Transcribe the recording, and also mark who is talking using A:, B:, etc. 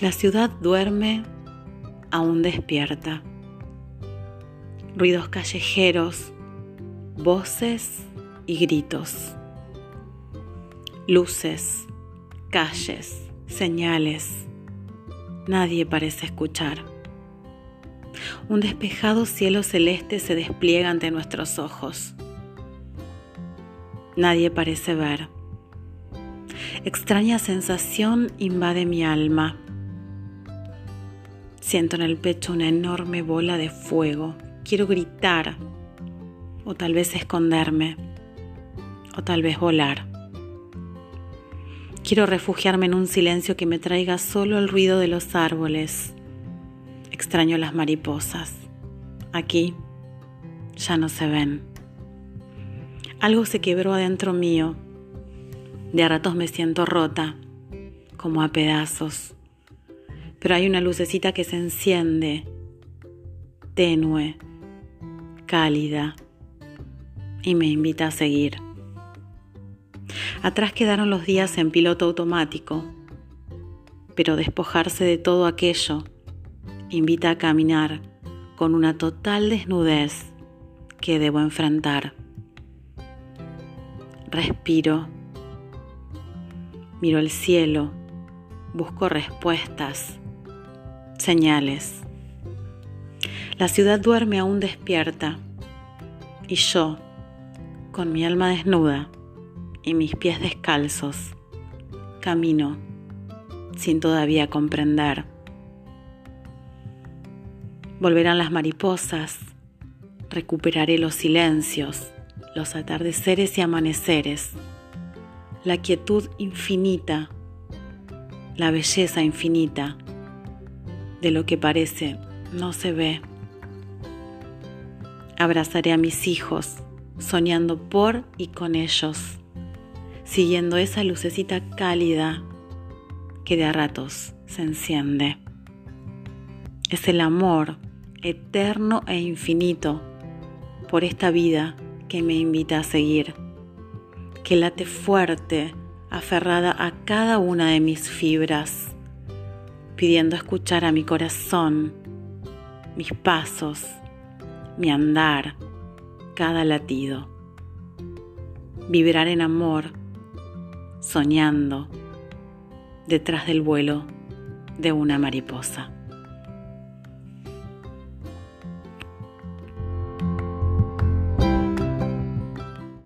A: La ciudad duerme aún despierta. Ruidos callejeros, voces y gritos. Luces, calles, señales. Nadie parece escuchar. Un despejado cielo celeste se despliega ante nuestros ojos. Nadie parece ver. Extraña sensación invade mi alma. Siento en el pecho una enorme bola de fuego. Quiero gritar, o tal vez esconderme, o tal vez volar. Quiero refugiarme en un silencio que me traiga solo el ruido de los árboles. Extraño las mariposas. Aquí ya no se ven. Algo se quebró adentro mío. De a ratos me siento rota, como a pedazos pero hay una lucecita que se enciende, tenue, cálida, y me invita a seguir. Atrás quedaron los días en piloto automático, pero despojarse de todo aquello invita a caminar con una total desnudez que debo enfrentar. Respiro, miro el cielo, busco respuestas señales. La ciudad duerme aún despierta y yo, con mi alma desnuda y mis pies descalzos, camino sin todavía comprender. Volverán las mariposas, recuperaré los silencios, los atardeceres y amaneceres, la quietud infinita, la belleza infinita de lo que parece no se ve. Abrazaré a mis hijos, soñando por y con ellos, siguiendo esa lucecita cálida que de a ratos se enciende. Es el amor eterno e infinito por esta vida que me invita a seguir, que late fuerte, aferrada a cada una de mis fibras pidiendo escuchar a mi corazón, mis pasos, mi andar, cada latido. Vibrar en amor, soñando detrás del vuelo de una mariposa.